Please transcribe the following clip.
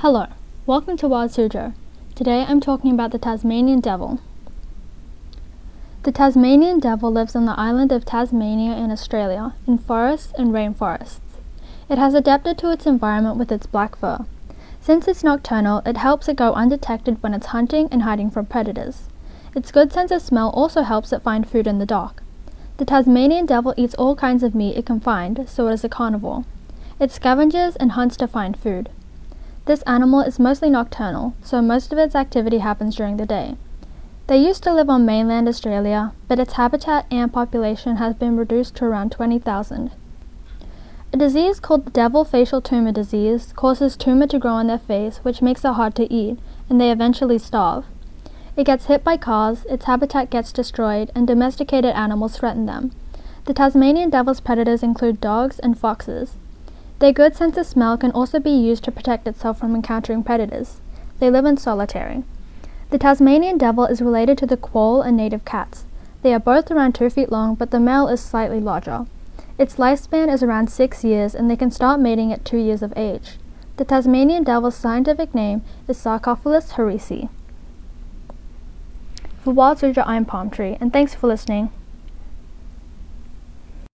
Hello, welcome to Wild Suzhou. Today I'm talking about the Tasmanian devil. The Tasmanian devil lives on the island of Tasmania in Australia, in forests and rainforests. It has adapted to its environment with its black fur. Since it's nocturnal, it helps it go undetected when it's hunting and hiding from predators. Its good sense of smell also helps it find food in the dark. The Tasmanian devil eats all kinds of meat it can find, so it is a carnivore. It scavenges and hunts to find food. This animal is mostly nocturnal, so most of its activity happens during the day. They used to live on mainland Australia, but its habitat and population has been reduced to around 20,000. A disease called the devil facial tumor disease causes tumor to grow on their face, which makes it hard to eat, and they eventually starve. It gets hit by cars, its habitat gets destroyed, and domesticated animals threaten them. The Tasmanian devil's predators include dogs and foxes. Their good sense of smell can also be used to protect itself from encountering predators. They live in solitary. The Tasmanian devil is related to the quoll and native cats. They are both around 2 feet long, but the male is slightly larger. Its lifespan is around six years, and they can start mating at two years of age. The Tasmanian devil's scientific name is Sarcophilus harrisii. For Wild Suzhou, I'm Palm Tree, and thanks for listening.